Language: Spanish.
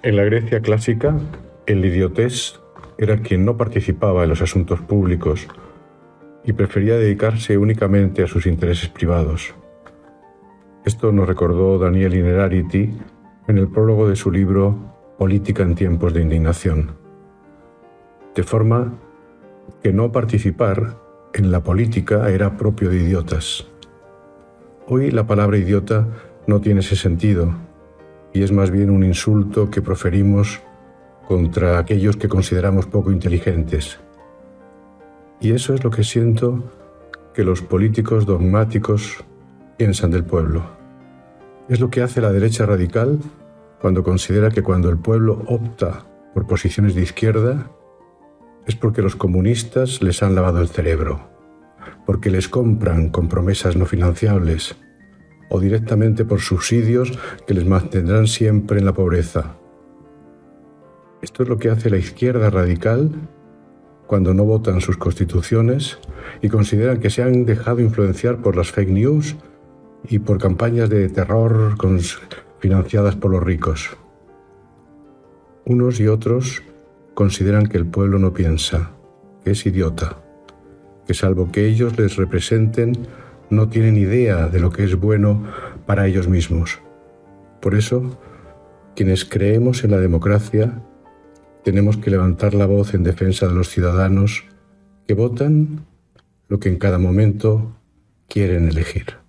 En la Grecia clásica, el idiotés era quien no participaba en los asuntos públicos y prefería dedicarse únicamente a sus intereses privados. Esto nos recordó Daniel Inerarity en el prólogo de su libro Política en tiempos de indignación. De forma que no participar en la política era propio de idiotas. Hoy la palabra idiota no tiene ese sentido y es más bien un insulto que proferimos contra aquellos que consideramos poco inteligentes. Y eso es lo que siento que los políticos dogmáticos piensan del pueblo. Es lo que hace la derecha radical cuando considera que cuando el pueblo opta por posiciones de izquierda es porque los comunistas les han lavado el cerebro, porque les compran con promesas no financiables o directamente por subsidios que les mantendrán siempre en la pobreza. Esto es lo que hace la izquierda radical cuando no votan sus constituciones y consideran que se han dejado influenciar por las fake news y por campañas de terror financiadas por los ricos. Unos y otros consideran que el pueblo no piensa, que es idiota, que salvo que ellos les representen, no tienen idea de lo que es bueno para ellos mismos. Por eso, quienes creemos en la democracia, tenemos que levantar la voz en defensa de los ciudadanos que votan lo que en cada momento quieren elegir.